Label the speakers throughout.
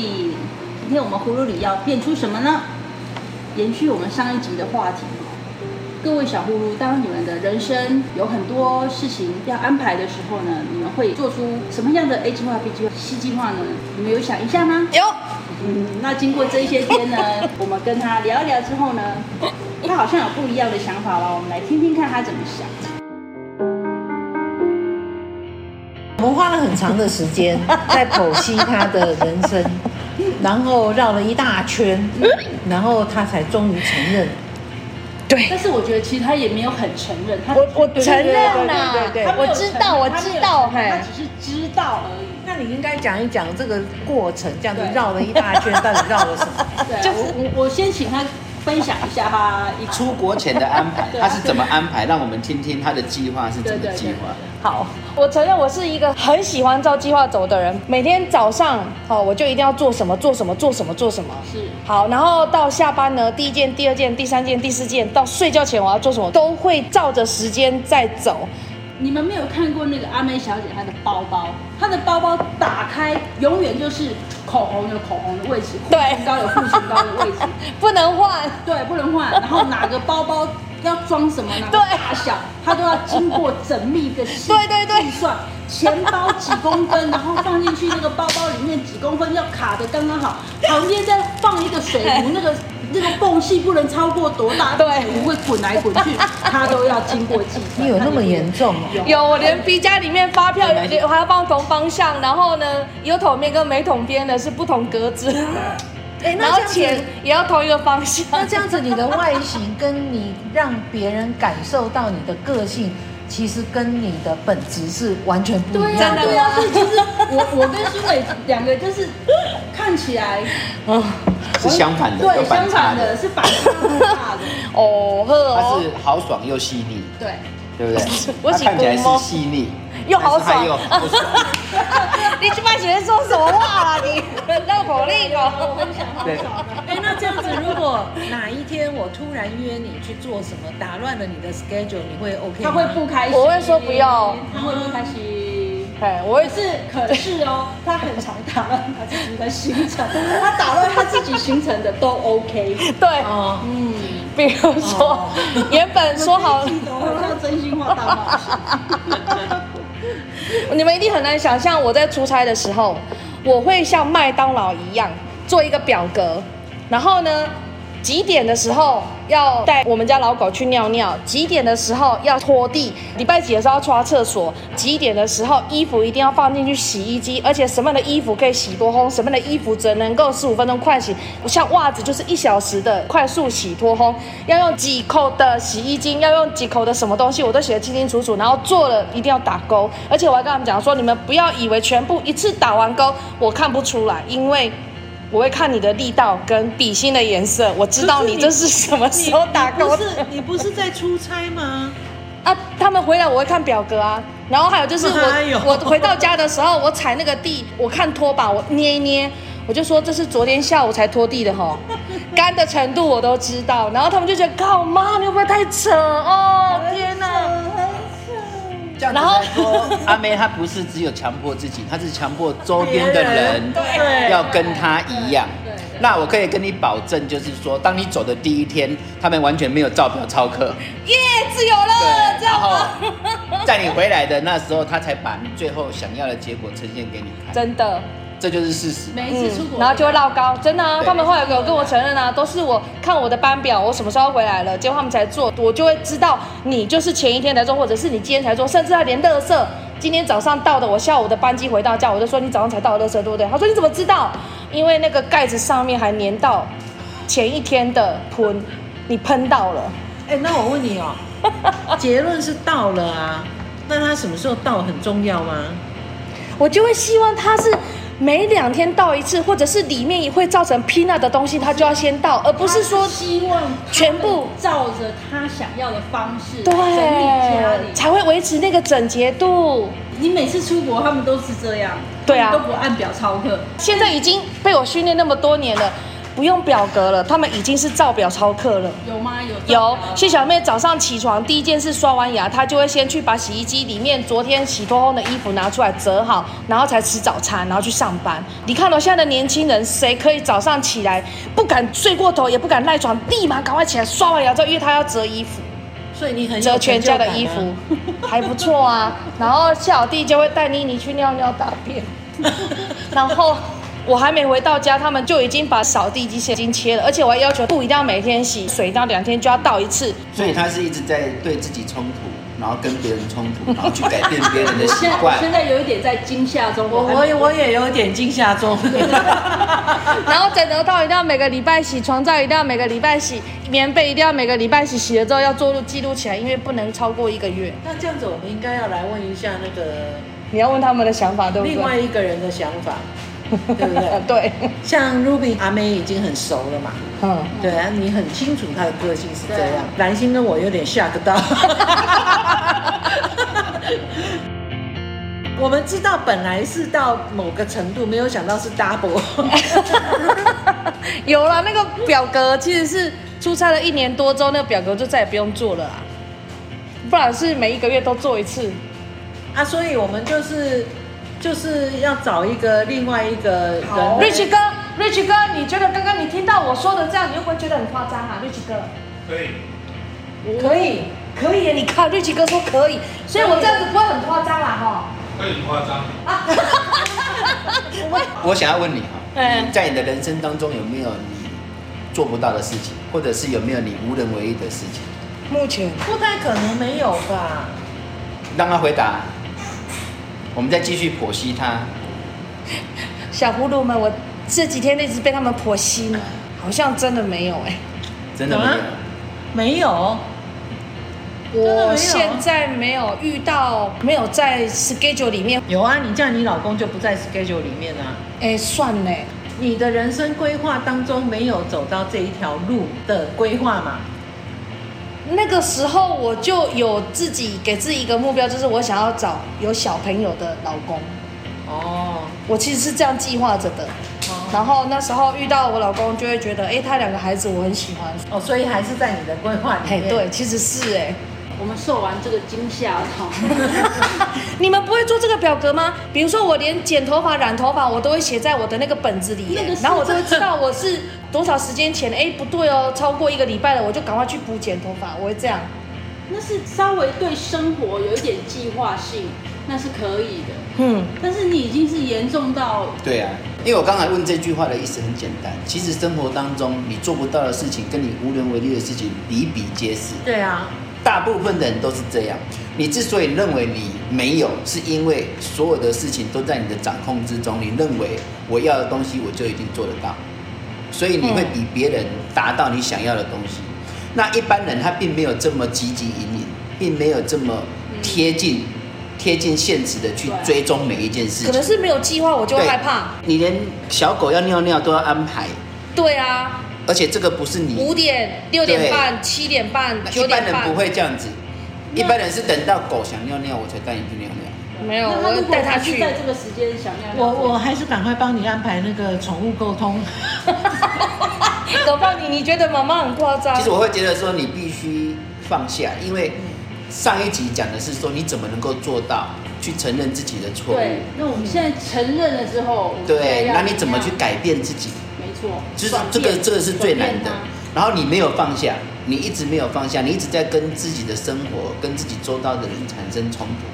Speaker 1: 今天我们葫芦里要变出什么呢？延续我们上一集的话题，各位小葫芦，当你们的人生有很多事情要安排的时候呢，你们会做出什么样的 A 计划、B 计划、C 计划呢？你们有想一下吗？
Speaker 2: 有。
Speaker 1: 嗯，那经过这些天呢，我们跟他聊一聊之后呢，他好像有不一样的想法了。我们来听听看他怎么想。
Speaker 3: 我们花了很长的时间在剖析他的人生，然后绕了一大圈，然后他才终于承认。
Speaker 2: 对，
Speaker 1: 但是我觉得其实他也没有很承认。他
Speaker 2: 我我承认啦，
Speaker 3: 对对对，
Speaker 2: 我知道，我知道，
Speaker 1: 他只是知道而已。
Speaker 3: 那你应该讲一讲这个过程，这样子绕了一大圈，到底绕了什么？
Speaker 1: 对，就是我我先请他分享一下他一
Speaker 4: 出国前的安排，他是怎么安排？让我们听听他的计划是怎么计划。
Speaker 2: 好，我承认我是一个很喜欢照计划走的人。每天早上，好，我就一定要做什么，做什么，做什么，做什么。
Speaker 1: 是。
Speaker 2: 好，然后到下班呢，第一件、第二件、第三件、第四件，到睡觉前我要做什么，都会照着时间在走。
Speaker 1: 你们没有看过那个阿妹小姐她的包包，她的包包打开永远就是口红有口红的位置，
Speaker 2: 对，
Speaker 1: 护唇膏有护唇膏的位置，
Speaker 2: 不能换，
Speaker 1: 对，不能换。然后哪个包包要装什么，哪个 大小，她都要经过缜密的细
Speaker 2: 对对对
Speaker 1: 计算。钱包几公分，然后放进去那个包包里面几公分要卡的刚刚好，旁边再放一个水壶，那个。那个缝隙不能超过多大？对，不会滚来滚去，它都要经过计算。
Speaker 3: 你有那么严重吗？
Speaker 2: 有，我连 B 加里面发票我还要放同方向，然后呢，有桶面跟没桶边的是不同格子。哎，然后钱也要同一个方向。
Speaker 3: 那这样子，你的外形跟你让别人感受到你的个性，其实跟你的本质是完全不一样的。
Speaker 1: 对啊，所以就是我我跟舒伟两个就是看起来，嗯。
Speaker 4: 是相反的，
Speaker 1: 对，相反的是反差很大的
Speaker 2: 哦。
Speaker 4: 他是豪爽又细腻，
Speaker 1: 对，
Speaker 4: 对不对？他看起来是细腻
Speaker 2: 又好爽
Speaker 4: 又豪爽。
Speaker 2: 你去班主任说什么话啦？你绕口令哦。
Speaker 1: 我很想豪爽。
Speaker 3: 哎，那这样子，如果哪一天我突然约你去做什么，打乱了你的 schedule，你会 OK 吗？
Speaker 1: 他会不开心。
Speaker 2: 我会说不要，
Speaker 1: 他会不开心。
Speaker 2: 哎，我也
Speaker 1: 是，可是哦，他很常打乱他自己的行程，他打乱他自己行程的都 OK。
Speaker 2: 对，嗯，比如说原本说好，
Speaker 1: 我要真心话大冒险。
Speaker 2: 你们一定很难想象，我在出差的时候，我会像麦当劳一样做一个表格，然后呢，几点的时候要带我们家老狗去尿尿？几点的时候要拖地？礼拜几的时候要刷厕所？几点的时候衣服一定要放进去洗衣机？而且什么样的衣服可以洗多烘？什么样的衣服只能够十五分钟快洗？像袜子就是一小时的快速洗脱烘？要用几口的洗衣精？要用几口的什么东西？我都写得清清楚楚。然后做了一定要打勾，而且我还跟他们讲说：你们不要以为全部一次打完勾，我看不出来，因为。我会看你的力道跟笔芯的颜色，我知道你这是什么时候打勾。
Speaker 3: 不是你不是在出差吗？
Speaker 2: 啊，他们回来我会看表格啊，然后还有就是我我回到家的时候，我踩那个地，我看拖把，我捏一捏，我就说这是昨天下午才拖地的吼，干的程度我都知道，然后他们就觉得靠妈，你会不会太扯哦？天哪！
Speaker 4: 然后说，阿妹她不是只有强迫自己，她是强迫周边的人要跟她一样。那我可以跟你保证，就是说，当你走的第一天，他们完全没有照表超课。
Speaker 2: 耶，自由了，
Speaker 4: 对，然后在你回来的那时候，他才把你最后想要的结果呈现给你看。
Speaker 2: 真的。
Speaker 4: 这就是事实。
Speaker 1: 每一次出国，
Speaker 2: 然后就会落高，真的啊！他们后来有跟我承认啊，都是我看我的班表，我什么时候回来了，结果他们才做，我就会知道你就是前一天才做，或者是你今天才做，甚至他连乐色今天早上到的，我下午的班机回到家，我就说你早上才到的垃圾，对不对？他说你怎么知道？因为那个盖子上面还粘到前一天的喷，你喷到了。
Speaker 3: 哎，那我问你哦，结论是到了啊，那他什么时候到很重要吗？
Speaker 2: 我就会希望他是。每两天倒一次，或者是里面也会造成 peanut 的东西，他就要先倒，而不是说
Speaker 1: 希望
Speaker 2: 全部
Speaker 1: 照着他想要的方式
Speaker 2: 对，才会维持那个整洁度。
Speaker 1: 你每次出国，他们都是这样，
Speaker 2: 对啊，
Speaker 1: 都不按表操课。
Speaker 2: 现在已经被我训练那么多年了，不用表格了，他们已经是照表操课了。
Speaker 1: 有吗？有
Speaker 2: 有。谢小妹早上起床第一件事刷完牙，她就会先去把洗衣机里面昨天洗脱烘的衣服拿出来折好，然后才吃早餐，然后去上班。你看到现在的年轻人，谁可以早上起来不敢睡过头，也不敢赖床，立马赶快起来刷完牙之后，因为他要折衣服。
Speaker 3: 所以你很
Speaker 2: 折全家的衣服，还不错啊。然后小弟就会带妮妮去尿尿大便，然后。我还没回到家，他们就已经把扫地机已经切了，而且我还要求布一定要每天洗，水到两天就要倒一次。
Speaker 4: 所以他是一直在对自己冲突，然后跟别人冲突，然后去改变别人的习惯。
Speaker 1: 现在有一点在惊吓中，
Speaker 3: 我我我也有一点惊吓中。
Speaker 2: 然后枕头套一定要每个礼拜洗，床罩一定要每个礼拜洗，棉被一定要每个礼拜洗，洗了之后要做录记录起来，因为不能超过一个月。
Speaker 3: 那这样子，我们应该要来问一下那个，
Speaker 2: 你要问他们的想法，对不对？
Speaker 3: 另外一个人的想法。对不对？
Speaker 2: 对，
Speaker 3: 像 Ruby 阿妹已经很熟了嘛。嗯，对啊，你很清楚她的个性是这样。蓝心跟我有点吓到。我们知道本来是到某个程度，没有想到是 double。
Speaker 2: 有了那个表格，其实是出差了一年多之后，那个表格就再也不用做了啊。不然是每一个月都做一次。
Speaker 3: 啊，所以我们就是。就是要找一个另外一个人。
Speaker 2: Rich 哥，Rich 哥，你觉得刚刚你听到我说的这样，你会不会觉得很夸张啊？Rich 哥，
Speaker 5: 可以，
Speaker 2: 可以，可以耶！你看，Rich 哥说可以，所以我这样子不会很夸张啦，哈。
Speaker 5: 会很夸张。
Speaker 4: 我想要问你哈，在你的人生当中有没有你做不到的事情，或者是有没有你无能为力的事情？
Speaker 2: 目前
Speaker 3: 不太可能没有吧？
Speaker 4: 让他回答。我们再继续剖析他。
Speaker 2: 小葫芦们，我这几天一直被他们剖析，好像真的没有哎、欸，
Speaker 4: 真的没有，
Speaker 3: 没有。
Speaker 2: 我现在没有遇到，没有在 schedule 里面。
Speaker 3: 有啊，你叫你老公就不在 schedule 里面啊。
Speaker 2: 哎，算嘞，
Speaker 3: 你的人生规划当中没有走到这一条路的规划嘛？
Speaker 2: 那个时候我就有自己给自己一个目标，就是我想要找有小朋友的老公。哦，我其实是这样计划着的。哦，然后那时候遇到我老公，就会觉得，哎，他两个孩子我很喜欢。
Speaker 3: 哦，所以还是在你的规划里面。
Speaker 2: 对，其实是哎。
Speaker 1: 我们受完这个惊吓哈，
Speaker 2: 你们不会做这个表格吗？比如说我连剪头发、染头发，我都会写在我的那个本子里，那个然后我就会知道我是多少时间前。哎，不对哦，超过一个礼拜了，我就赶快去补剪头发。我会这样，
Speaker 1: 那是稍微对生活有一点计划性，那是可以的。嗯，但是你已经是严重到……
Speaker 4: 对啊，因为我刚才问这句话的意思很简单，其实生活当中你做不到的事情，跟你无能为力的事情比比皆是。
Speaker 3: 对啊。
Speaker 4: 大部分的人都是这样。你之所以认为你没有，是因为所有的事情都在你的掌控之中。你认为我要的东西，我就一定做得到，所以你会比别人达到你想要的东西。那一般人他并没有这么积极引领，并没有这么贴近贴近现实的去追踪每一件事情。
Speaker 2: 可能是没有计划，我就害怕。
Speaker 4: 你连小狗要尿尿都要安排。
Speaker 2: 对啊。
Speaker 4: 而且这个不是你
Speaker 2: 五点、六点半、七点半、九点半。
Speaker 4: 一般人不会这样子，一般人是等到狗想尿尿，我才带你去尿尿。
Speaker 2: 没有，我带他去。
Speaker 1: 在这个时间想尿
Speaker 3: 尿，我我还是赶快帮你安排那个宠物沟通。
Speaker 2: 狗帮你，你觉得妈妈很夸张？
Speaker 4: 其实我会觉得说，你必须放下，因为上一集讲的是说，你怎么能够做到去承认自己的错误？
Speaker 1: 对，那我们现在承认了之后，
Speaker 4: 对，那你怎么去改变自己？没错就是这个，这个是最难的。然后你没有放下，你一直没有放下，你一直在跟自己的生活、跟自己周遭的人产生冲突，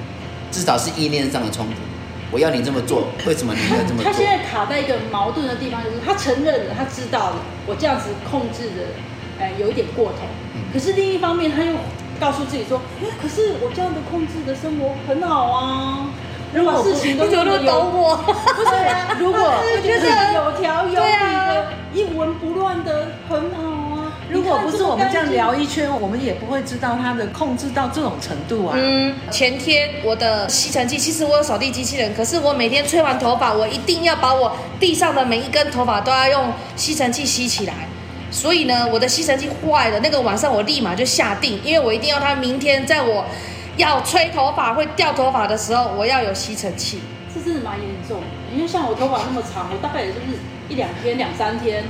Speaker 4: 至少是意念上的冲突。我要你这么做，为什么你要这么做？
Speaker 1: 他现在卡在一个矛盾的地方，就是他承认了，他知道了，我这样子控制的，哎，有一点过头。可是另一方面，他又告诉自己说，哎，可是我这样的控制的生活很好啊。如果事情都有，不是 啊？如果就是有条有理的，一文不乱的很好啊。
Speaker 3: 如果不是我们这样聊一圈，我们也不会知道它的控制到这种程度啊。
Speaker 2: 嗯，前天我的吸尘器，其实我有扫地机器人，可是我每天吹完头发，我一定要把我地上的每一根头发都要用吸尘器吸起来。所以呢，我的吸尘器坏了，那个晚上我立马就下定，因为我一定要它明天在我。要吹头发会掉头发的时候，我要有吸尘器。
Speaker 1: 这真的蛮严重的，因为像我头发那么长，我大概也就是一两天、两三天，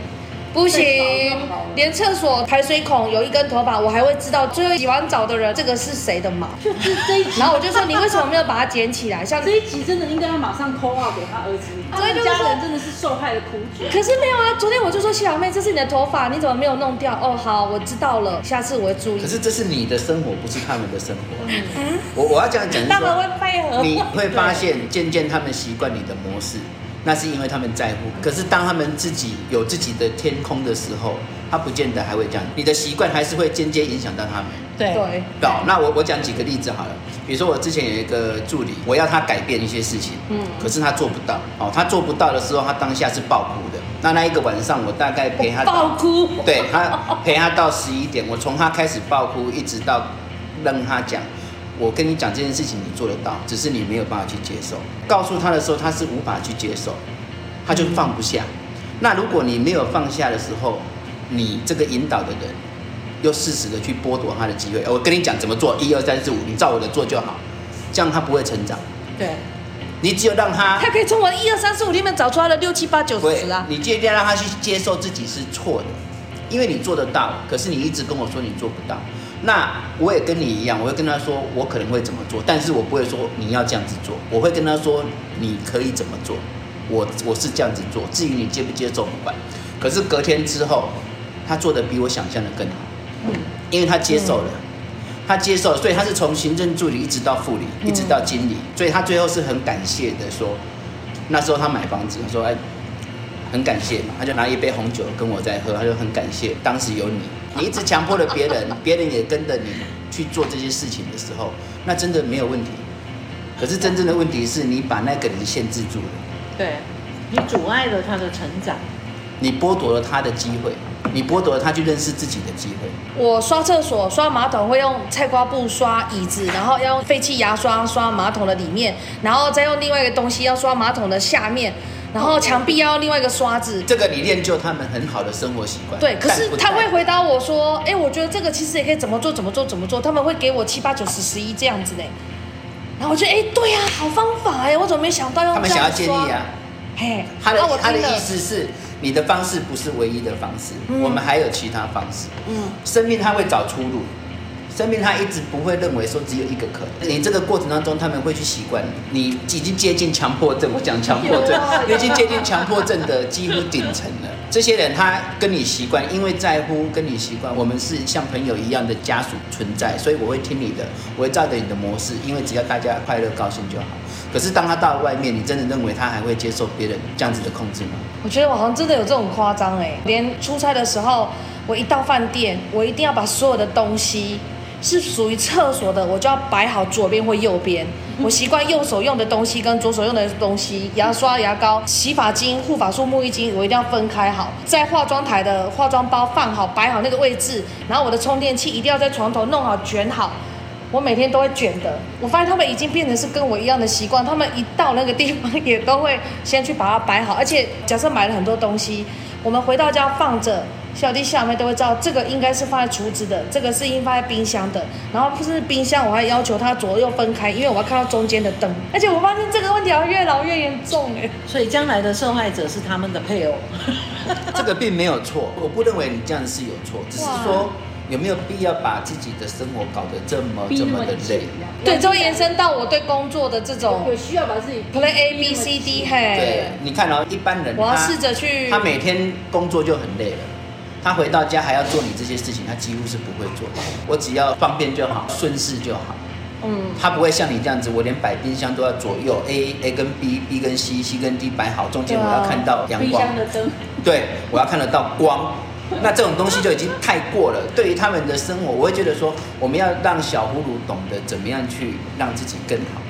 Speaker 2: 不行，连厕所排水孔有一根头发，我还会知道最后洗完澡的人这个是谁的毛。
Speaker 1: 就这这一集，
Speaker 2: 然后我就说你为什么没有把它捡起来？像
Speaker 1: 这一集真的应该要马上 call out 给他儿子，他的家人真的是受害的苦主。
Speaker 2: 可是没有啊，昨天我就说谢小妹，这是你的头发，你怎么没有弄掉？哦，好，我知道了，下次我会注意。
Speaker 4: 可是这是你的生活，不是他们的生活。嗯，我我要这样讲，
Speaker 2: 他们会配合。
Speaker 4: 你会发现渐渐他们习惯你的模式。那是因为他们在乎，可是当他们自己有自己的天空的时候，他不见得还会这样。你的习惯还是会间接影响到他们。
Speaker 2: 对对。
Speaker 4: 好，那我我讲几个例子好了。比如说我之前有一个助理，我要他改变一些事情，嗯，可是他做不到。哦，他做不到的时候，他当下是爆哭的。那那一个晚上，我大概陪他
Speaker 2: 爆哭。
Speaker 4: 对，他 陪他到十一点，我从他开始爆哭，一直到让他讲。我跟你讲这件事情，你做得到，只是你没有办法去接受。告诉他的时候，他是无法去接受，他就放不下。那如果你没有放下的时候，你这个引导的人又适时的去剥夺他的机会。我跟你讲怎么做，一二三四五，你照我的做就好，这样他不会成长。
Speaker 2: 对，
Speaker 4: 你只有让他，
Speaker 2: 他可以从我的一二三四五里面找出他的六七八九十啊。
Speaker 4: 你一定要让他去接受自己是错的，因为你做得到，可是你一直跟我说你做不到。那我也跟你一样，我会跟他说，我可能会怎么做，但是我不会说你要这样子做，我会跟他说你可以怎么做，我我是这样子做，至于你接不接受不管。可是隔天之后，他做的比我想象的更好，嗯，因为他接受了，他接受了，所以他是从行政助理一直到副理，一直到经理，所以他最后是很感谢的说，那时候他买房子，他说哎，很感谢嘛，他就拿一杯红酒跟我在喝，他就很感谢当时有你。你一直强迫了别人，别人也跟着你去做这些事情的时候，那真的没有问题。可是真正的问题是你把那个人限制住了，
Speaker 3: 对，你阻碍了他的成长，
Speaker 4: 你剥夺了他的机会，你剥夺了他去认识自己的机会。
Speaker 2: 我刷厕所、刷马桶会用菜瓜布刷椅子，然后要用废弃牙刷刷马桶的里面，然后再用另外一个东西要刷马桶的下面。然后墙壁要另外一个刷子，
Speaker 4: 这个你练就他们很好的生活习惯。
Speaker 2: 对，可是他会回答我说：“哎，我觉得这个其实也可以怎么做，怎么做，怎么做。”他们会给我七八九十十一这样子呢。然后我觉得：“哎，对呀，好方法哎，我怎么没想到要这样刷？”他们想要建议啊，
Speaker 4: 嘿，他的他的意思是，你的方式不是唯一的方式，我们还有其他方式。嗯，生命他会找出路。生命他一直不会认为说只有一个可能，你这个过程当中他们会去习惯你，你已经接近强迫症。我讲强迫症，你已经接近强迫症的几乎顶层了。这些人他跟你习惯，因为在乎跟你习惯，我们是像朋友一样的家属存在，所以我会听你的，我会照着你的模式，因为只要大家快乐高兴就好。可是当他到了外面，你真的认为他还会接受别人这样子的控制吗？
Speaker 2: 我觉得我好像真的有这种夸张哎，连出差的时候，我一到饭店，我一定要把所有的东西。是属于厕所的，我就要摆好左边或右边。我习惯右手用的东西跟左手用的东西，牙刷、牙膏、洗发精、护发素、沐浴巾，我一定要分开好。在化妆台的化妆包放好，摆好那个位置。然后我的充电器一定要在床头弄好卷好。我每天都会卷的。我发现他们已经变成是跟我一样的习惯，他们一到那个地方也都会先去把它摆好。而且假设买了很多东西，我们回到家放着。小弟小妹都会知道，这个应该是放在厨子的，这个是应放在冰箱的。然后不是冰箱，我还要求它左右分开，因为我要看到中间的灯。而且我发现这个问题要越老越严重哎。
Speaker 3: 所以将来的受害者是他们的配偶。
Speaker 4: 这个并没有错，我不认为你这样是有错，只是说有没有必要把自己的生活搞得这么这么的累？
Speaker 2: 对，就会延伸到我对工作的这种。
Speaker 1: 有需要把自己
Speaker 2: play A B C D 嘿。
Speaker 4: 对，你看哦，一般人
Speaker 2: 我要试着去，
Speaker 4: 他每天工作就很累了。他回到家还要做你这些事情，他几乎是不会做的。我只要方便就好，顺势就好。嗯，他不会像你这样子，我连摆冰箱都要左右 A A 跟 B B 跟 C C 跟 D 摆好，中间我要看到阳光。
Speaker 1: 的灯。
Speaker 4: 对，我要看得到光。那这种东西就已经太过了。对于他们的生活，我会觉得说，我们要让小葫芦懂得怎么样去让自己更好，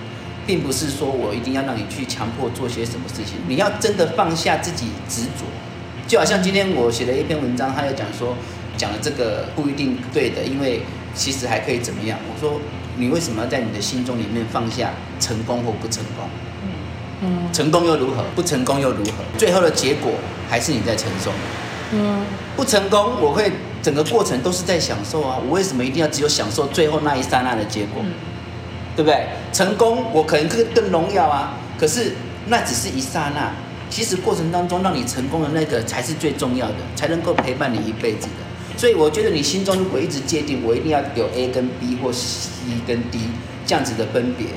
Speaker 4: 并不是说我一定要让你去强迫做些什么事情。你要真的放下自己执着。就好像今天我写了一篇文章，他又讲说，讲了这个不一定对的，因为其实还可以怎么样？我说你为什么要在你的心中里面放下成功或不成功？嗯，成功又如何？不成功又如何？最后的结果还是你在承受。嗯，不成功，我会整个过程都是在享受啊！我为什么一定要只有享受最后那一刹那的结果？对不对？成功我可能更更荣耀啊，可是那只是一刹那。其实过程当中让你成功的那个才是最重要的，才能够陪伴你一辈子的。所以我觉得你心中如果一直界定我一定要有 A 跟 B 或 C 跟 D 这样子的分别，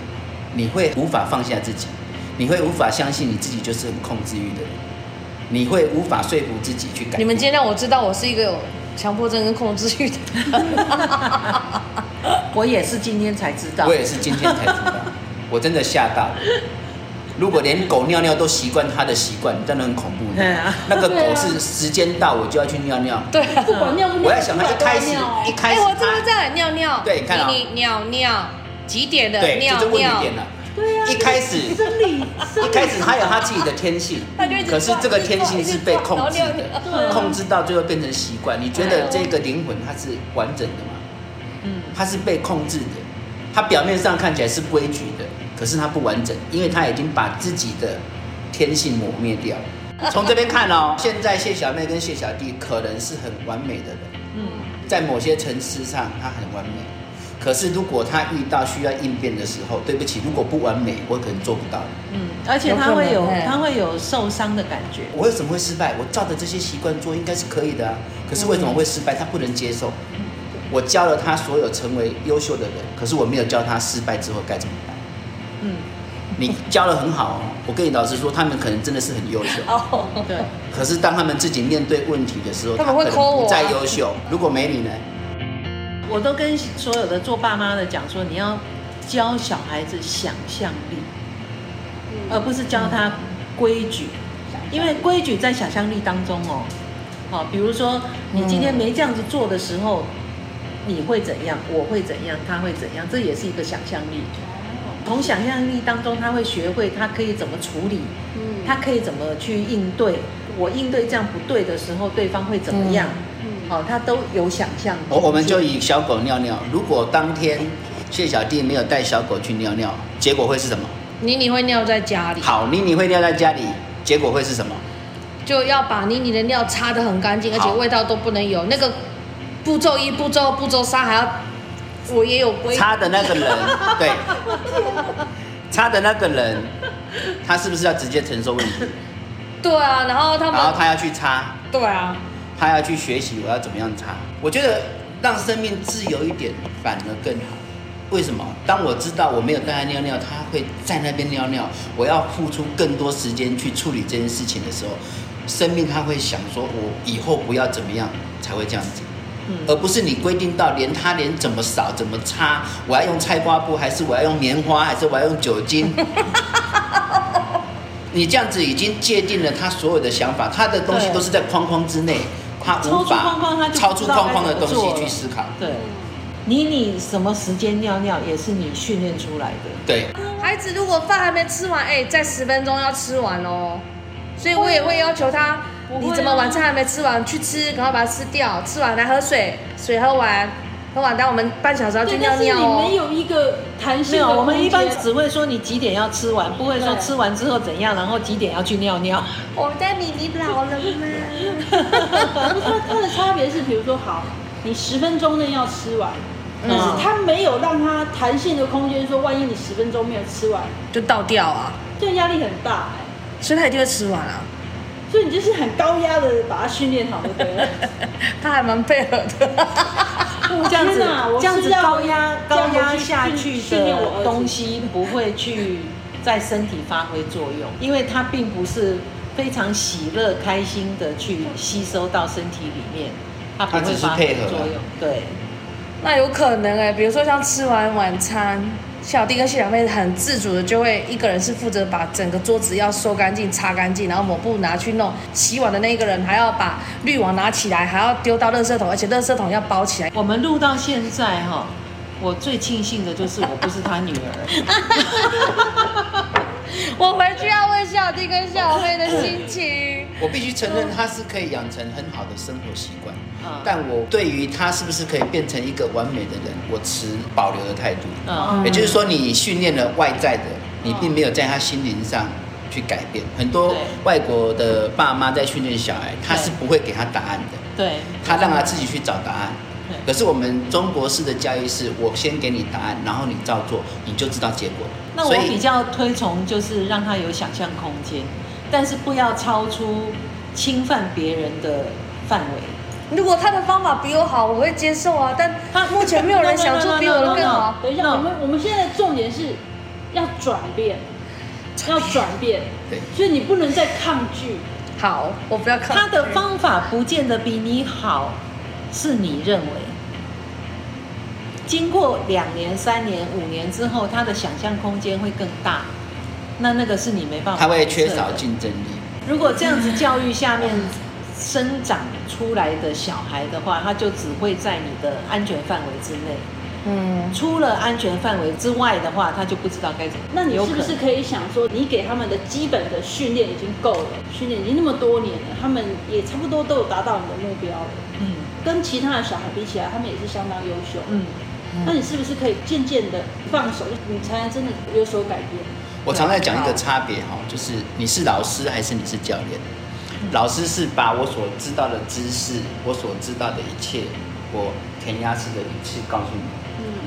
Speaker 4: 你会无法放下自己，你会无法相信你自己就是很控制欲的人，你会无法说服自己去改。
Speaker 2: 你们今天让我知道我是一个有强迫症跟控制欲的人，
Speaker 3: 我也是今天才知道，
Speaker 4: 我也是今天才知道，我真的吓到了。如果连狗尿尿都习惯它的习惯，真的很恐怖。那个狗是时间到我就要去尿尿。
Speaker 2: 对，
Speaker 1: 不管尿不尿，
Speaker 4: 我在想它一开始一开始，
Speaker 2: 哎，我真的在尿尿。
Speaker 4: 对，你看啊，
Speaker 2: 尿尿几点的？
Speaker 4: 对，就问你点了。
Speaker 1: 对呀，
Speaker 4: 一开始，一开始它有它自己的天性，可是这个天性是被控制的，控制到最后变成习惯。你觉得这个灵魂它是完整的吗？嗯，它是被控制的，它表面上看起来是规矩的。可是他不完整，因为他已经把自己的天性抹灭掉。从这边看哦，现在谢小妹跟谢小弟可能是很完美的人，嗯，在某些层次上他很完美。可是如果他遇到需要应变的时候，对不起，如果不完美，我可能做不到。
Speaker 3: 嗯，而且他会有他会有受伤的感觉。
Speaker 4: 我为什么会失败？我照着这些习惯做，应该是可以的啊。可是为什么会失败？他不能接受。我教了他所有成为优秀的人，可是我没有教他失败之后该怎么办。嗯，你教的很好哦，我跟你老实说，他们可能真的是很优秀。哦，对。可是当他们自己面对问题的时候，他们会抠我。不再优秀，如果没你呢？
Speaker 3: 我都跟所有的做爸妈的讲说，你要教小孩子想象力，而不是教他规矩，因为规矩在想象力当中哦。好，比如说你今天没这样子做的时候，你会怎样？我会怎样？他会怎样？这也是一个想象力。从想象力当中，他会学会他可以怎么处理，嗯，他可以怎么去应对。我应对这样不对的时候，对方会怎么样？嗯，好，他都有想象。
Speaker 4: 我我们就以小狗尿尿，如果当天谢小弟没有带小狗去尿尿，结果会是什么？
Speaker 2: 妮妮会尿在家里。
Speaker 4: 好，妮妮会尿在家里，结果会是什么？
Speaker 2: 就要把妮妮的尿擦得很干净，而且味道都不能有。那个步骤一、步骤步骤三还要。我也有规。
Speaker 4: 擦的那个人，对，擦的那个人，他是不是要直接承受问题？
Speaker 2: 对啊，然后他们，
Speaker 4: 然后他要去擦。
Speaker 2: 对啊，
Speaker 4: 他要去学习我要怎么样擦。我觉得让生命自由一点反而更好。为什么？当我知道我没有带他尿尿，他会在那边尿尿，我要付出更多时间去处理这件事情的时候，生命他会想说，我以后不要怎么样才会这样子。而不是你规定到连他连怎么扫怎么擦，我要用菜瓜布还是我要用棉花还是我要用酒精？你这样子已经界定了他所有的想法，他的东西都是在框框之内，他无法超出框框的东西去思考。
Speaker 3: 对，你你什么时间尿尿也是你训练出来的。
Speaker 4: 对，
Speaker 2: 孩子如果饭还没吃完，哎，在十分钟要吃完哦，所以我也会要求他。你怎么晚餐还没吃完？去吃，赶快把它吃掉。吃完来喝水，水喝完，喝完，等我们半小时要去尿尿哦。
Speaker 1: 你没有一个弹性。没有，
Speaker 3: 我们一般只会说你几点要吃完，不会说吃完之后怎样，然后几点要去尿尿。
Speaker 2: 我们家米妮老了吗？
Speaker 1: 它 它的差别是，比如说，好，你十分钟内要吃完，但是它没有让它弹性的空间，说万一你十分钟没有吃完，
Speaker 2: 就倒掉啊，
Speaker 1: 这压力很大哎，
Speaker 2: 所以它一定会吃完啊。
Speaker 1: 所以你就是很高压的把它训练好，对不对？
Speaker 2: 他还蛮配合的。
Speaker 3: 这样子，这样子高压高压下去的东西不会去在身体发挥作用，因为它并不是非常喜乐开心的去吸收到身体里面，它不会发挥作用。对，
Speaker 2: 那有可能哎，比如说像吃完晚餐。小弟跟谢小妹很自主的，就会一个人是负责把整个桌子要收干净、擦干净，然后抹布拿去弄。洗碗的那一个人还要把滤网拿起来，还要丢到垃圾桶，而且垃圾桶要包起来。
Speaker 3: 我们录到现在哈，我最庆幸的就是我不是他女儿。
Speaker 2: 我回去要问小弟跟小妹的心情。
Speaker 4: 我必须承认，他是可以养成很好的生活习惯。但我对于他是不是可以变成一个完美的人，我持保留的态度。嗯，也就是说，你训练了外在的，你并没有在他心灵上去改变。很多外国的爸妈在训练小孩，他是不会给他答案的。
Speaker 3: 对，
Speaker 4: 他让他自己去找答案。可是我们中国式的教育是，我先给你答案，然后你照做，你就知道结果。
Speaker 3: 那我比较推崇就是让他有想象空间。但是不要超出侵犯别人的范围。
Speaker 2: 如果他的方法比我好，我会接受啊。但他目前没有人想出比我的更好。
Speaker 1: 等一下，我们我们现在的重点是要转变，要转变。对，所以你不能再抗拒。
Speaker 2: 好，我不要抗拒。
Speaker 3: 他的方法不见得比你好，是你认为。经过两年、三年、五年之后，他的想象空间会更大。那那个是你没办法。
Speaker 4: 他会缺少竞争力。
Speaker 3: 如果这样子教育下面生长出来的小孩的话，他就只会在你的安全范围之内。嗯。出了安全范围之外的话，他就不知道该怎么。
Speaker 1: 那你是不是可以想说，你给他们的基本的训练已经够了？训练已经那么多年了，他们也差不多都有达到你的目标了。嗯。跟其他的小孩比起来，他们也是相当优秀。嗯。那你是不是可以渐渐的放手，你才能真的有所改变？
Speaker 4: 我常在讲一个差别哈，就是你是老师还是你是教练？老师是把我所知道的知识，我所知道的一切，我填鸭式的语气告诉你，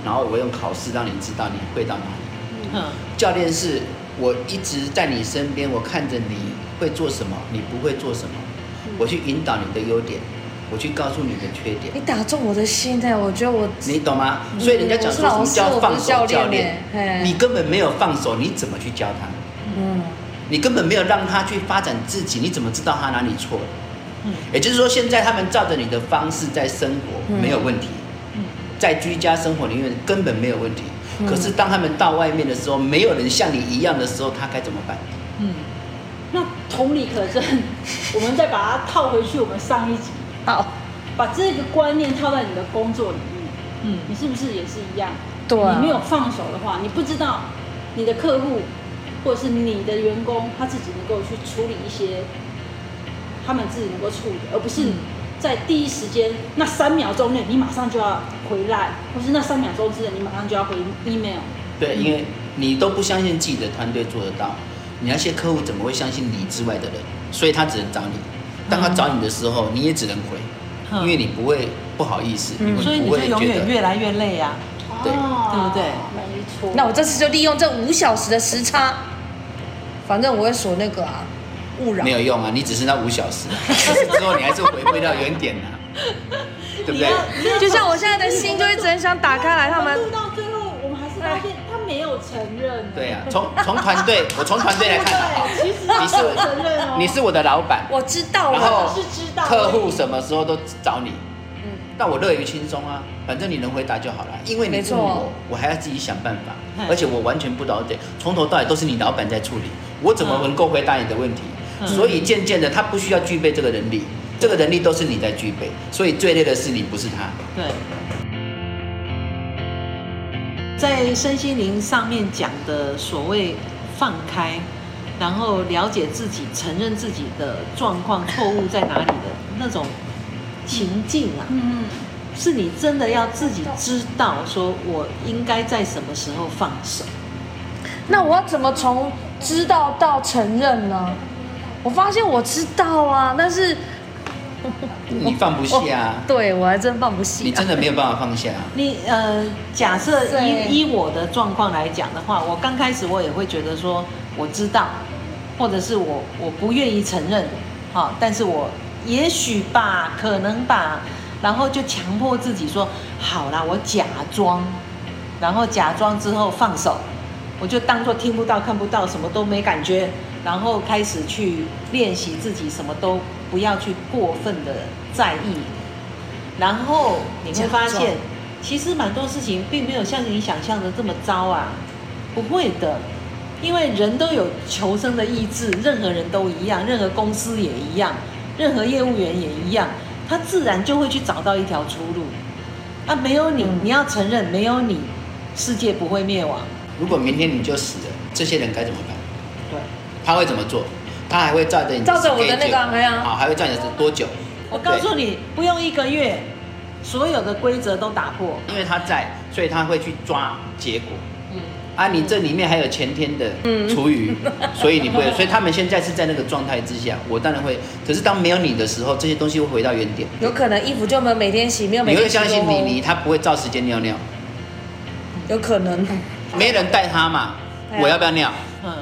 Speaker 4: 然后我用考试让你知道你会到哪里。嗯，教练是我一直在你身边，我看着你会做什么，你不会做什么，我去引导你的优点。我去告诉你的缺点，
Speaker 2: 你打中我的心哎，我觉得我
Speaker 4: 你懂吗？所以人家讲说什么叫放手教练，你根本没有放手，你怎么去教他？嗯，你根本没有让他去发展自己，你怎么知道他哪里错了？嗯，也就是说，现在他们照着你的方式在生活没有问题，嗯在居家生活里面根本没有问题。可是当他们到外面的时候，没有人像你一样的时候，他该怎么办？
Speaker 1: 嗯，那同理可证，我们再把它套回去，我们上一集。
Speaker 2: 好，
Speaker 1: 把这个观念套在你的工作里面，嗯，你是不是也是一样？
Speaker 2: 对啊，
Speaker 1: 你没有放手的话，你不知道你的客户或者是你的员工他自己能够去处理一些他们自己能够处理，而不是在第一时间那三秒钟内你马上就要回来，或是那三秒钟之内你马上就要回 email。
Speaker 4: 对，因为你都不相信自己的团队做得到，你那些客户怎么会相信你之外的人？所以他只能找你。当他找你的时候，你也只能回，因为你不会不好意思，
Speaker 3: 嗯、所以你就永远越来越累啊，
Speaker 4: 对，
Speaker 3: 对不对？
Speaker 1: 没错。
Speaker 2: 那我这次就利用这五小时的时差，反正我会锁那个啊，勿扰。
Speaker 4: 没有用啊，你只是那五小时，之后你还是回归到原点啊，对不对？
Speaker 2: 就像我现在的心就一直很想打开来，他们
Speaker 1: 录到最后，我们还是发现。没有承认。
Speaker 4: 对呀，从从团队，我从团队来看，其实你是承认你是我的老板，
Speaker 2: 我知道，
Speaker 4: 然后是知道客户什么时候都找你，嗯，但我乐于轻松啊，反正你能回答就好了，因为你问我，我还要自己想办法，而且我完全不了解，从头到尾都是你老板在处理，我怎么能够回答你的问题？所以渐渐的，他不需要具备这个能力，这个能力都是你在具备，所以最累的是你，不是他。
Speaker 3: 对。在身心灵上面讲的所谓放开，然后了解自己、承认自己的状况、错误在哪里的那种情境啊，嗯，是你真的要自己知道，说我应该在什么时候放手。
Speaker 2: 那我要怎么从知道到承认呢？我发现我知道啊，但是。
Speaker 4: 你放不下啊？
Speaker 2: 对，我还真放不下。
Speaker 4: 你真的没有办法放下。
Speaker 3: 你呃，假设依依我的状况来讲的话，我刚开始我也会觉得说我知道，或者是我我不愿意承认，好，但是我也许吧，可能吧，然后就强迫自己说好啦，我假装，然后假装之后放手，我就当做听不到、看不到，什么都没感觉，然后开始去练习自己什么都。不要去过分的在意，然后你会发现，其实蛮多事情并没有像你想象的这么糟啊，不会的，因为人都有求生的意志，任何人都一样，任何公司也一样，任何业务员也一样，他自然就会去找到一条出路。啊，没有你，你要承认，没有你，世界不会灭亡。
Speaker 4: 如果明天你就死了，这些人该怎么办？
Speaker 3: 对，
Speaker 4: 他会怎么做？他还会照着你，
Speaker 2: 照着我的那个没有？
Speaker 4: 好，还会照着多久？
Speaker 3: 我告诉你，不用一个月，所有的规则都打破。
Speaker 4: 因为他在，所以他会去抓结果。嗯，啊，你这里面还有前天的厨余，所以你不会。所以他们现在是在那个状态之下，我当然会。可是当没有你的时候，这些东西会回到原点。
Speaker 2: 有可能衣服就没有每天洗，没有每天洗。
Speaker 4: 你会相信你你，他不会照时间尿尿？
Speaker 2: 有可能。
Speaker 4: 没人带他嘛？我要不要尿？嗯，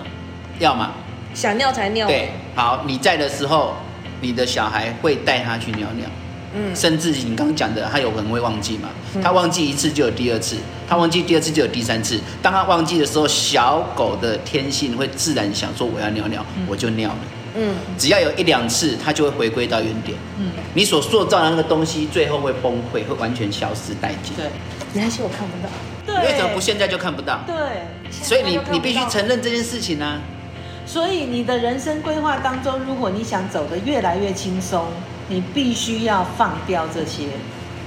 Speaker 4: 要嘛。
Speaker 2: 想尿才尿。
Speaker 4: 对，好，你在的时候，你的小孩会带他去尿尿。嗯，甚至你刚刚讲的，他有可能会忘记嘛？他忘记一次就有第二次，他忘记第二次就有第三次。当他忘记的时候，小狗的天性会自然想说我要尿尿，我就尿了。嗯，只要有一两次，它就会回归到原点。嗯，你所塑造的那个东西，最后会崩溃，会完全消失殆尽。
Speaker 3: 对，
Speaker 2: 没关系，我看不到。
Speaker 3: 对，
Speaker 4: 为什么不现在就看不到？
Speaker 3: 对，
Speaker 4: 所以你你必须承认这件事情啊。
Speaker 3: 所以你的人生规划当中，如果你想走得越来越轻松。你必须要放掉这些，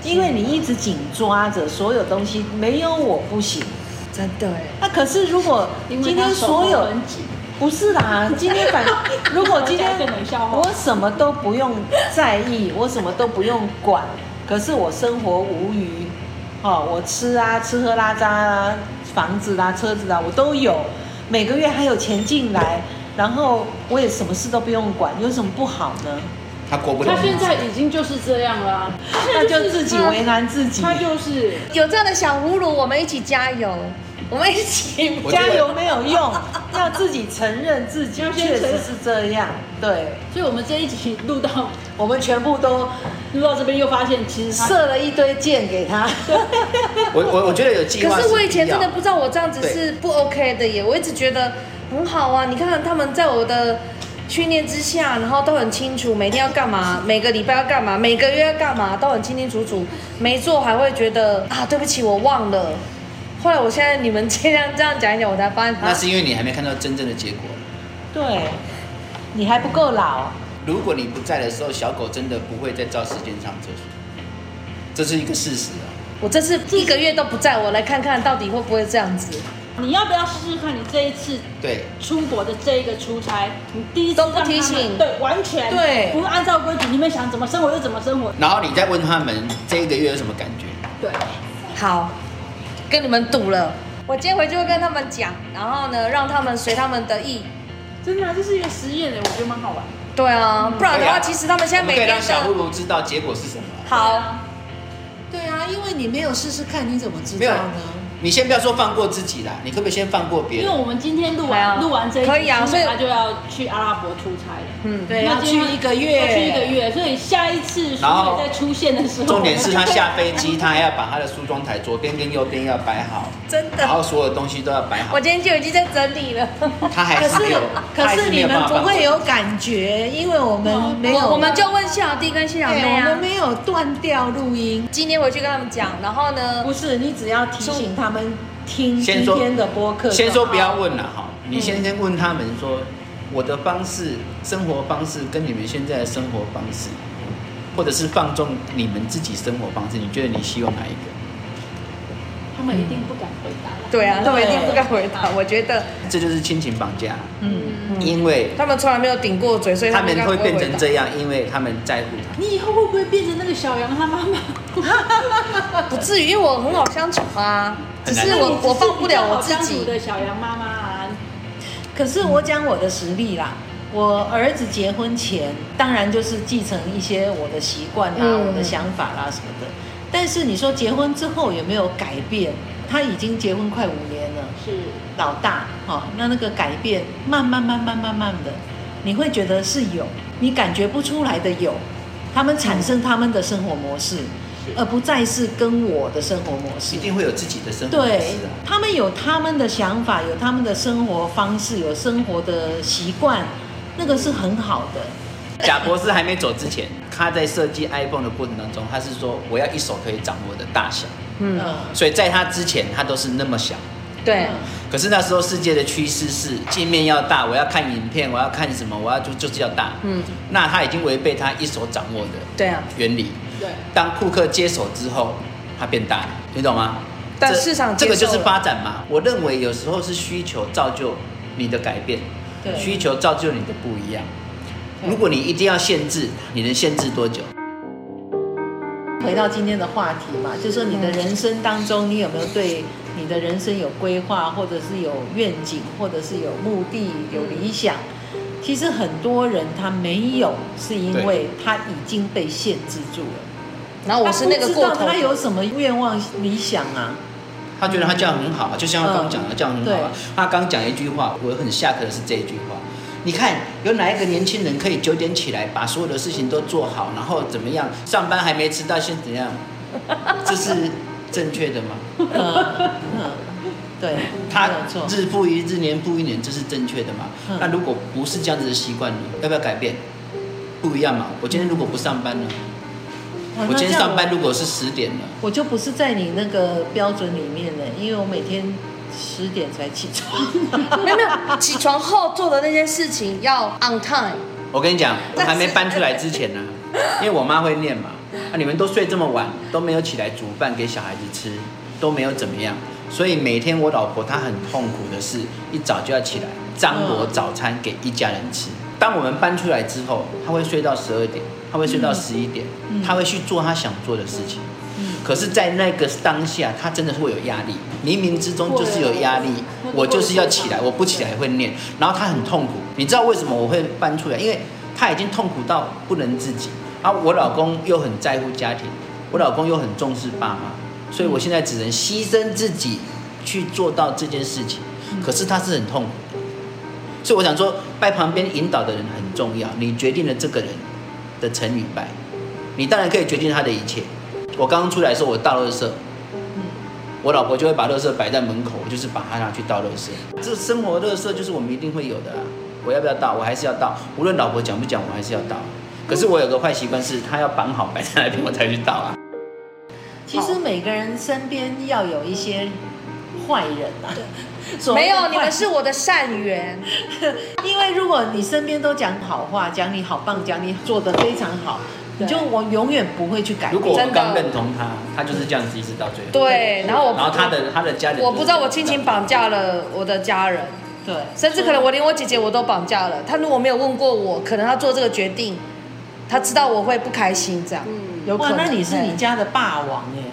Speaker 3: 因为你一直紧抓着所有东西，没有我不行，
Speaker 2: 真的哎。
Speaker 3: 那可是如果今天所有不是啦，今天反 如果今天我什么都不用在意，我什么都不用管，可是我生活无虞，哦，我吃啊吃喝拉撒啊，房子啦车子啊我都有，每个月还有钱进来，然后我也什么事都不用管，有什么不好呢？
Speaker 4: 他过不了。
Speaker 1: 他现在已经就是这样了，啊，
Speaker 3: 那就自己为难自己。
Speaker 1: 他就是
Speaker 2: 有这样的小侮辱，我们一起加油，我们一起
Speaker 3: 加油没有用，要自己承认自己确实是这样。对，
Speaker 1: 所以我们这一集录到，
Speaker 3: 我们全部都
Speaker 1: 录到这边，又发现其实
Speaker 3: 射了一堆箭给他。
Speaker 4: 我我我觉得有计划。
Speaker 2: 可是我以前真的不知道我这样子是不 OK 的耶，我一直觉得很好啊。你看看他们在我的。训练之下，然后都很清楚，每天要干嘛，每个礼拜要干嘛，每个月要干嘛，都很清清楚楚。没做还会觉得啊，对不起，我忘了。后来我现在你们这样这样讲一讲，我才发现。
Speaker 4: 那是因为你还没看到真正的结果。
Speaker 3: 对，你还不够老。
Speaker 4: 如果你不在的时候，小狗真的不会再照时间上厕所，这是一个事实啊。
Speaker 2: 我这次一个月都不在，我来看看到底会不会这样子。
Speaker 1: 你要不要试试看？你这一次对出国的这一个出差，你第一次
Speaker 2: 都不提醒，
Speaker 1: 对，完全对，不按照规矩，你们想怎么生活就怎么生活。
Speaker 4: 然后你再问他们这一个月有什么感觉？
Speaker 1: 对，
Speaker 2: 好，跟你们赌了。我今天回去会跟他们讲，然后呢，让他们随他们的意。
Speaker 1: 真的，这是一个实验的，我觉得蛮好玩。
Speaker 2: 对啊，不然的话，其实他们现在每天
Speaker 4: 可以让小知道结果是什么。
Speaker 2: 好。
Speaker 3: 对啊，因为你没有试试看，你怎么知道呢？
Speaker 4: 你先不要说放过自己啦，你可不可以先放过别人？
Speaker 1: 因为我们今天录完录完这一集，
Speaker 2: 可以啊，所以
Speaker 1: 他就要去阿拉伯出差了。
Speaker 2: 嗯，
Speaker 3: 对，要去一个月，要
Speaker 1: 去一个月，所以下一次书柜再出现的时候，
Speaker 4: 重点是他下飞机，他还要把他的梳妆台左边跟右边要摆好，
Speaker 2: 真的，
Speaker 4: 然后所有东西都要摆好。
Speaker 2: 我今天就已经在整理了。
Speaker 4: 他还是没有，
Speaker 3: 可是你们不会有感觉，因为我们没有，
Speaker 2: 我们就问谢小弟跟谢小妹啊，
Speaker 3: 我们没有断掉录音。
Speaker 2: 今天回去跟他们讲，然后呢，
Speaker 3: 不是你只要提醒他们。听今天的播客，
Speaker 4: 先说不要问了哈，你先先问他们说，我的方式、生活方式跟你们现在的生活方式，或者是放纵你们自己生活方式，你觉得你希望哪一个？
Speaker 1: 他们一定不敢回答。
Speaker 2: 对啊，他们一定不敢回答。我觉得
Speaker 4: 这就是亲情绑架。嗯，因为
Speaker 2: 他们从来没有顶过嘴，所以
Speaker 4: 他们会变成这样，因为他们在乎他。
Speaker 1: 你以后会不会变成那个小杨他妈妈？
Speaker 2: 不至于，因为我很好相处啊。只是我我放不了我自己
Speaker 1: 的小杨妈妈啊。
Speaker 3: 可是我讲我的实力啦，我儿子结婚前当然就是继承一些我的习惯啊、我的想法啦什么的。但是你说结婚之后有没有改变？他已经结婚快五年了，是老大哈。那那个改变慢慢慢慢慢慢的，你会觉得是有，你感觉不出来的有，他们产生他们的生活模式。而不再是跟我的生活模式，
Speaker 4: 一定会有自己的生活模式。对，
Speaker 3: 他们有他们的想法，有他们的生活方式，有生活的习惯，那个是很好的。
Speaker 4: 贾博士还没走之前，他在设计 iPhone 的过程当中，他是说我要一手可以掌握的大小。嗯，所以在他之前，他都是那么小。
Speaker 2: 对。
Speaker 4: 可是那时候世界的趋势是界面要大，我要看影片，我要看什么，我要就就是要大。嗯。那他已经违背他一手掌握的对啊原理。对，当库克接手之后，它变大了，你懂吗？
Speaker 2: 但市场
Speaker 4: 这个就是发展嘛。我认为有时候是需求造就你的改变，对，需求造就你的不一样。如果你一定要限制，你能限制多久？
Speaker 3: 回到今天的话题嘛，就是说你的人生当中，你有没有对你的人生有规划，或者是有愿景，或者是有目的、有理想？其实很多人他没有，是因为他已经被限制住了。
Speaker 2: 然后我是那个过头，
Speaker 3: 他有什么愿望、理想啊？
Speaker 4: 他觉得他这样很好，就像他刚讲的，这样很好。他刚讲一句话，我很下课的是这一句话：你看有哪一个年轻人可以九点起来把所有的事情都做好，然后怎么样？上班还没迟到，先怎样？这是正确的吗？
Speaker 3: 嗯嗯，对，
Speaker 4: 他日复一日，年复一年，这是正确的嘛？嗯、那如果不是这样子的习惯你？要不要改变？不一样嘛。我今天如果不上班呢？我今天上班如果是十点了，
Speaker 3: 我就不是在你那个标准里面呢，因为我每天十点才起床。
Speaker 2: 没有没有，起床后做的那件事情要 on time。
Speaker 4: 我跟你讲，我还没搬出来之前呢，因为我妈会念嘛，啊，你们都睡这么晚，都没有起来煮饭给小孩子吃，都没有怎么样，所以每天我老婆她很痛苦的是，一早就要起来张罗早餐给一家人吃。当我们搬出来之后，她会睡到十二点。她会睡到十一点，嗯，他会去做她想做的事情。嗯，可是，在那个当下，他真的是会有压力，冥冥之中就是有压力。我就是要起来，我不起来会念，然后他很痛苦。你知道为什么我会搬出来？因为他已经痛苦到不能自己，而我老公又很在乎家庭，我老公又很重视爸妈，所以我现在只能牺牲自己去做到这件事情。可是他是很痛苦的，所以我想说，拜旁边引导的人很重要。你决定了这个人的成与败，你当然可以决定他的一切。我刚刚出来的时候，我倒垃圾，我老婆就会把垃圾摆在门口，我就是把它拿去倒垃圾。这生活垃圾就是我们一定会有的啊。我要不要倒？我还是要倒。无论老婆讲不讲，我还是要倒。可是我有个坏习惯是，她要绑好摆在那边，我才去倒啊。
Speaker 3: 其实每个人身边要有一些坏人啊。
Speaker 2: 没有，你们是我的善缘。
Speaker 3: 因为如果你身边都讲好话，讲你好棒，讲你做得非常好，你就我永远不会去改变。
Speaker 4: 如果我刚认同他，他就是这样子一直到最后。
Speaker 2: 对，然后我，
Speaker 4: 然后他的他的家人，
Speaker 2: 我不知道我亲情绑架了我的家人。
Speaker 3: 对，
Speaker 2: 甚至可能我连我姐姐我都绑架了。他如果没有问过我，可能他做这个决定，他知道我会不开心，这样。嗯，
Speaker 3: 有可能。哇，那你是你家的霸王耶。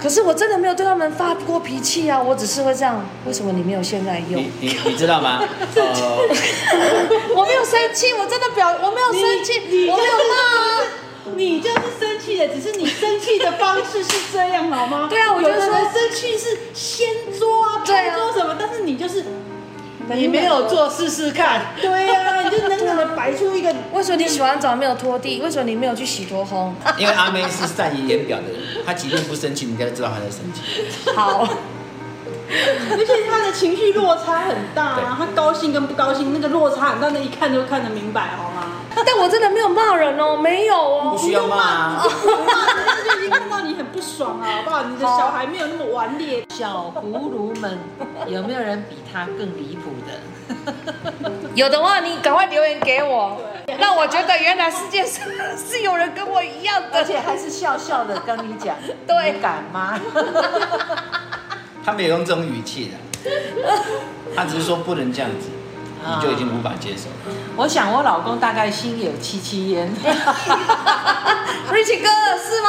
Speaker 2: 可是我真的没有对他们发过脾气啊，我只是会这样。为什么你没有现在用？
Speaker 4: 你你你知道吗？呃、
Speaker 2: 我没有生气，我真的表我没有生气，我没有骂啊。
Speaker 1: 你就是生气的，只是你生气的方式是这样，好吗？
Speaker 2: 对啊，我觉得说
Speaker 1: 生气是掀桌啊，拍桌什么，啊、但是你就是。
Speaker 3: 你没有做试试看，
Speaker 1: 对呀、啊，你就冷冷的摆出一个。
Speaker 2: 为什么你洗完澡没有拖地？为什么你没有去洗拖烘？
Speaker 4: 因为阿妹是善于言表的人，她即便不生气，你应该知道她在生气。
Speaker 2: 好。
Speaker 1: 而且他的情绪落差很大啊，他高兴跟不高兴那个落差很大，那一看就看得明白，好吗？
Speaker 2: 但我真的没有骂人哦，没有哦，
Speaker 4: 不需要骂啊。
Speaker 1: 就已经看到你很不爽啊，好不好？你的小孩没有那么顽劣。
Speaker 3: 小葫芦们，有没有人比他更离谱的？
Speaker 2: 有的话，你赶快留言给我，让我觉得原来世界上是有人跟我一样的，
Speaker 3: 而且还是笑笑的跟你
Speaker 2: 讲，
Speaker 3: 对，敢吗？
Speaker 4: 他没有用这种语气的，他只是说不能这样子，你就已经无法接受。
Speaker 3: 我想我老公大概心有戚戚焉。
Speaker 2: Richie 哥是吗？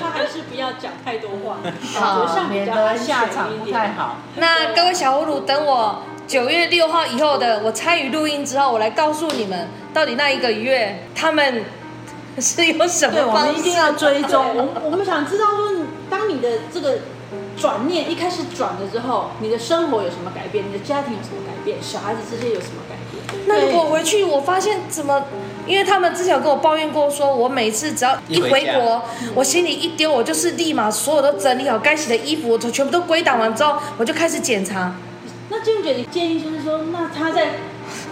Speaker 1: 他还是不要讲太多话，
Speaker 3: 好，免得下场不太好。
Speaker 2: 那各位小葫芦，等我九月六号以后的我参与录音之后，我来告诉你们，到底那一个月他们是有什么方式？
Speaker 1: 我们一定要追踪。我我们想知道说，当你的这个。转念一开始转了之后，你的生活有什么改变？你的家庭有什么改变？小孩子之间有什么改变？
Speaker 2: 那如果回去，我发现怎么？因为他们之前有跟我抱怨过，说我每次只要一回国，我行李一丢，我就是立马所有都整理好，该洗的衣服我都全部都归档完之后，我就开始检查。
Speaker 1: 那静姐，你建议就是说，那他在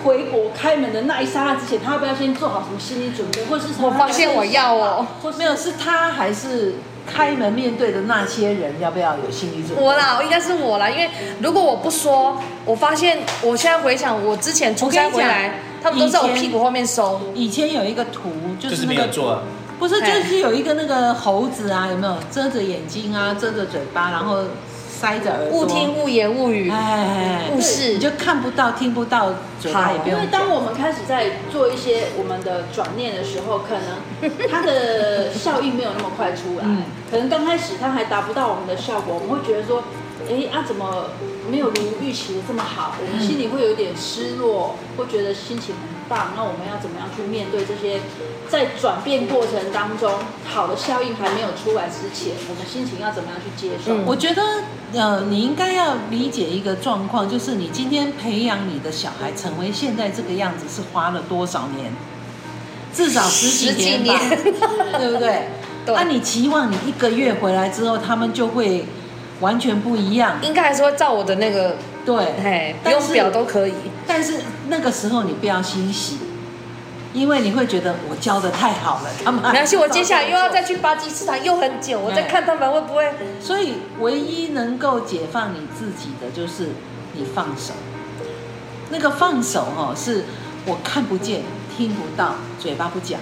Speaker 1: 回国开门的那一刹那之前，他要不要先做好什么心理准备，或是什么？
Speaker 2: 我发现我要哦，
Speaker 3: 或没有，是他还是？开门面对的那些人，要不要有心理准备？
Speaker 2: 我啦，应该是我啦，因为如果我不说，我发现我现在回想，我之前出差回来，他们都在我屁股后面收。
Speaker 3: 以前有一个图，就是那个，
Speaker 4: 就是做
Speaker 3: 不是，就是有一个那个猴子啊，有没有遮着眼睛啊，遮着嘴巴，然后。塞着耳朵，
Speaker 2: 勿听勿言勿语，哎，勿视，
Speaker 3: 你就看不到、听不到，嘴巴也不用。
Speaker 1: 因为当我们开始在做一些我们的转念的时候，可能它的效应没有那么快出来，嗯、可能刚开始它还达不到我们的效果，我们会觉得说，哎啊，怎么没有如预期的这么好，我们心里会有点失落，会觉得心情很棒。那我们要怎么样去面对这些？在转变过程当中，好的效应还没有出来之前，我们心情要怎么样去接受？
Speaker 3: 我觉得，呃，你应该要理解一个状况，就是你今天培养你的小孩成为现在这个样子，是花了多少年？至少十几年吧，年 对不对？那、啊、你期望你一个月回来之后，他们就会完全不一样？
Speaker 2: 应该还是会照我的那个，对，用表都可以。
Speaker 3: 但是那个时候你不要欣喜，因为你会觉得我教的太好了，他们。
Speaker 2: 没关系，我接下来又要再去巴基斯坦，又很久，我再看他们会不会。
Speaker 3: 所以唯一能够解放你自己的，就是你放手。那个放手哈，是我看不见。听不到，嘴巴不讲，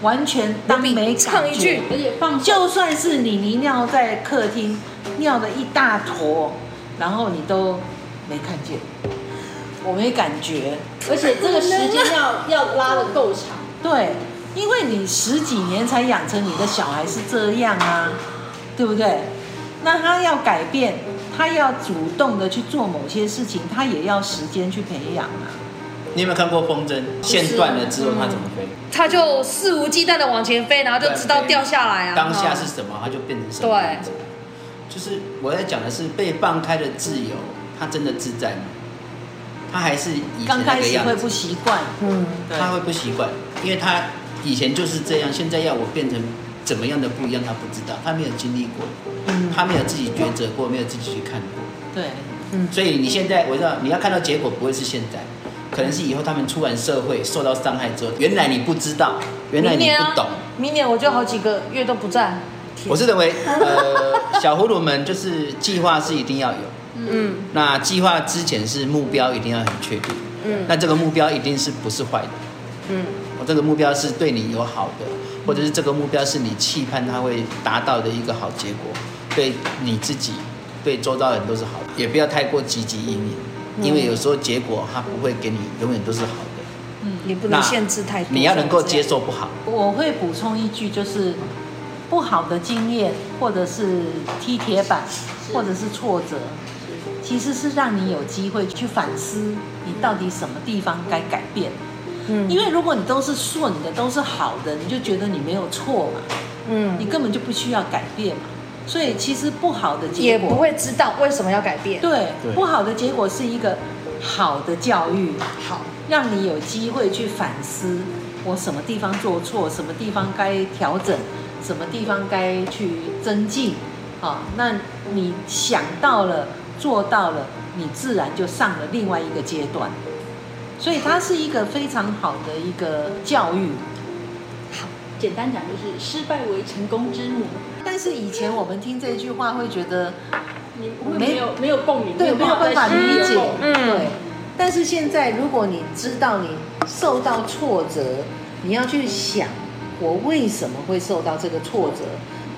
Speaker 3: 完全当没
Speaker 2: 唱一句，
Speaker 1: 而且放，
Speaker 3: 就算是你你尿在客厅，尿的一大坨，然后你都没看见，我没感觉，
Speaker 1: 而且这个时间要要拉的够长，
Speaker 3: 对，因为你十几年才养成你的小孩是这样啊，对不对？那他要改变，他要主动的去做某些事情，他也要时间去培养啊。
Speaker 4: 你有没有看过风筝？线断了之后，它怎么飞？
Speaker 2: 它就肆无忌惮的往前飞，然后就知道掉下来啊。
Speaker 4: 当下是什么，它就变成什么。
Speaker 2: 对，
Speaker 4: 就是我在讲的是被放开的自由，他真的自在吗？他还是以前那个样子？
Speaker 3: 刚开始会不习惯，
Speaker 4: 嗯，他会不习惯，因为他以前就是这样，现在要我变成怎么样的不一样，他不知道，他没有经历过，嗯，他没有自己抉择过，没有自己去看过，
Speaker 3: 对，
Speaker 4: 嗯，所以你现在我知道你要看到结果，不会是现在。可能是以后他们出完社会受到伤害之后，原来你不知道，原来你不懂。
Speaker 2: 明年，啊、明年我就好几个月都不在。
Speaker 4: 我是认为，呃，小葫芦们就是计划是一定要有，嗯，那计划之前是目标一定要很确定，嗯，那这个目标一定是不是坏的，嗯，我这个目标是对你有好的，或者是这个目标是你期盼它会达到的一个好结果，对你自己，对周遭人都是好的，也不要太过积极一面。因为有时候结果它不会给你永远都是好的，
Speaker 2: 嗯，你不能限制太多，
Speaker 4: 你要能够接受不好。
Speaker 3: 我会补充一句，就是不好的经验，或者是踢铁板，或者是挫折，其实是让你有机会去反思，你到底什么地方该改变。嗯，因为如果你都是顺的，都是好的，你就觉得你没有错嘛，嗯，你根本就不需要改变嘛。所以其实不好的结果
Speaker 2: 也不会知道为什么要改变。
Speaker 3: 对，不好的结果是一个好的教育，好，让你有机会去反思我什么地方做错，什么地方该调整，什么地方该去增进。好，那你想到了，做到了，你自然就上了另外一个阶段。所以它是一个非常好的一个教育。
Speaker 1: 好，简单讲就是失败为成功之母。
Speaker 3: 但是以前我们听这句话会觉得
Speaker 1: 你没有没有共鸣，
Speaker 3: 对，没有办法理解，嗯，对。但是现在如果你知道你受到挫折，你要去想我为什么会受到这个挫折，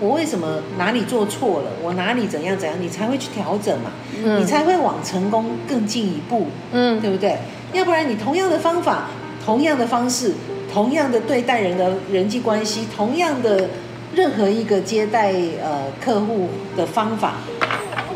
Speaker 3: 我为什么哪里做错了，我哪里怎样怎样，你才会去调整嘛，嗯，你才会往成功更进一步，嗯，对不对？要不然你同样的方法，同样的方式，同样的对待人的人际关系，同样的。任何一个接待呃客户的方法，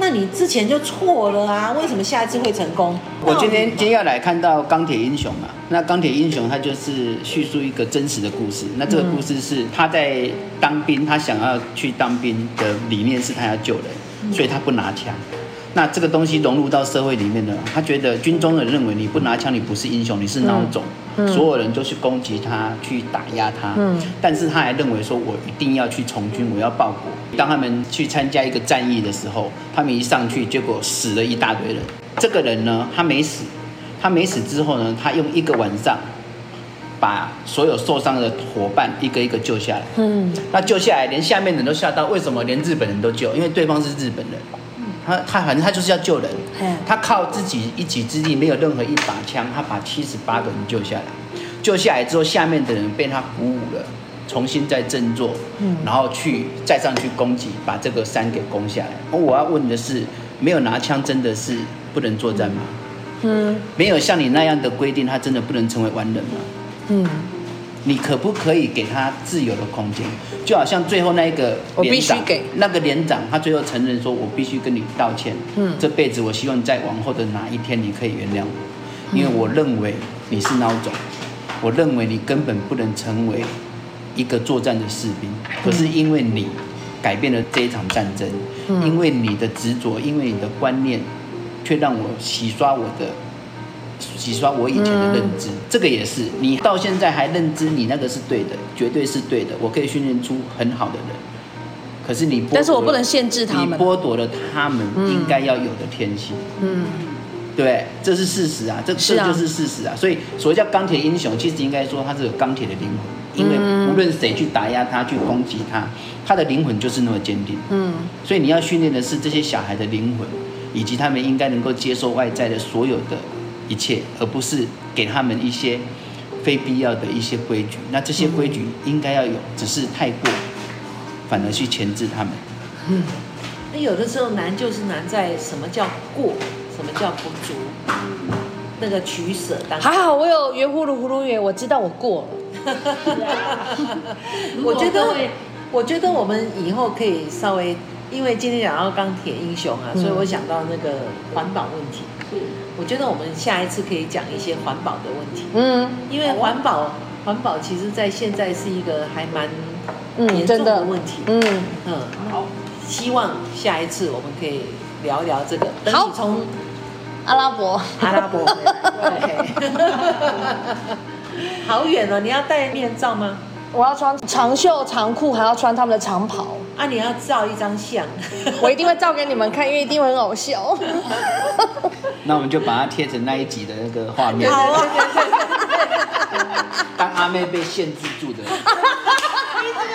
Speaker 3: 那你之前就错了啊？为什么下一次会成功？
Speaker 4: 我今天今天要来看到钢铁英雄嘛？那钢铁英雄他就是叙述一个真实的故事。那这个故事是他在当兵，他想要去当兵的理念是他要救人，所以他不拿枪。那这个东西融入到社会里面呢，他觉得军中的人认为你不拿枪，你不是英雄，你是孬种，嗯嗯、所有人都去攻击他，去打压他。嗯，但是他还认为说，我一定要去从军，我要报国。当他们去参加一个战役的时候，他们一上去，结果死了一大堆人。这个人呢，他没死，他没死之后呢，他用一个晚上把所有受伤的伙伴一个一个救下来。嗯，那救下来，连下面的人都吓到，为什么连日本人都救？因为对方是日本人。他他反正他就是要救人，他靠自己一己之力，没有任何一把枪，他把七十八个人救下来。救下来之后，下面的人被他鼓舞了，重新再振作，然后去再上去攻击，把这个山给攻下来。我要问的是，没有拿枪真的是不能作战吗？嗯，没有像你那样的规定，他真的不能成为完人吗？嗯，你可不可以给他自由的空间？就好像最后那一个
Speaker 2: 我必须给
Speaker 4: 那个连长，他最后承认说：“我必须跟你道歉。嗯，这辈子我希望在往后的哪一天你可以原谅我，因为我认为你是孬种，我认为你根本不能成为一个作战的士兵。可是因为你改变了这一场战争，因为你的执着，因为你的观念，却让我洗刷我的。”洗刷我以前的认知，嗯、这个也是你到现在还认知你那个是对的，绝对是对的。我可以训练出很好的人，可是你，
Speaker 2: 但是我不能限制他们，
Speaker 4: 你剥夺了他们应该要有的天性。嗯，对，这是事实啊，这这就是事实啊。所以所谓叫钢铁英雄，其实应该说他是有钢铁的灵魂，因为无论谁去打压他，去攻击他，他的灵魂就是那么坚定。嗯，所以你要训练的是这些小孩的灵魂，以及他们应该能够接受外在的所有的。一切，而不是给他们一些非必要的一些规矩。那这些规矩应该要有，只是太过，反而去钳制他们。
Speaker 3: 嗯，那有的时候难就是难在什么叫过，什么叫不足，那个取舍。当
Speaker 2: 还好我有圆葫芦葫芦圆，我知道我过了。
Speaker 3: 我觉得，我觉得我们以后可以稍微，因为今天讲到钢铁英雄啊，所以我想到那个环保问题。我觉得我们下一次可以讲一些环保的问题。嗯，因为环保，环保其实在现在是一个还蛮严重的问题。嗯嗯，好，希望下一次我们可以聊一聊这个。等你从
Speaker 2: 阿拉伯，
Speaker 3: 阿拉伯，好远哦！你要戴面罩吗？
Speaker 2: 我要穿长袖长裤，还要穿他们的长袍。
Speaker 3: 啊，你要照一张相，
Speaker 2: 我一定会照给你们看，因为一定会很好笑。
Speaker 4: 那我们就把它贴成那一集的那个画面。
Speaker 3: 好啊。
Speaker 4: 当阿妹被限制住的，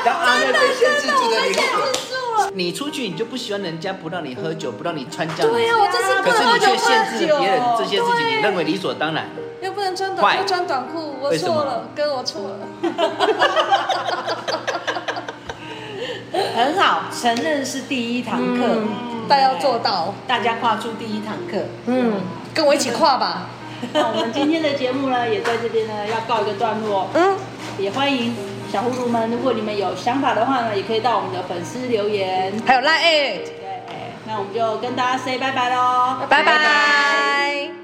Speaker 4: 当阿妹被限制住的灵魂，你出去你就不喜欢人家不让你喝酒，不让你穿这样。
Speaker 2: 对呀，我这次
Speaker 4: 可是你却限制别人这些事情，你认为理所当然。
Speaker 2: 又不能穿短裤，穿短裤，我错了，哥，我错了。
Speaker 3: 很好，承认是第一堂课，
Speaker 2: 但要做到，
Speaker 3: 大家跨出第一堂课。
Speaker 2: 嗯，跟我一起跨吧。
Speaker 1: 那我们今天的节目呢，也在这边呢要告一个段落。嗯，也欢迎小葫芦们，如果你们有想法的话呢，也可以到我们的粉丝留言，
Speaker 2: 还有 Line。
Speaker 1: 对，那我们就跟大家 say 拜拜喽，
Speaker 2: 拜拜。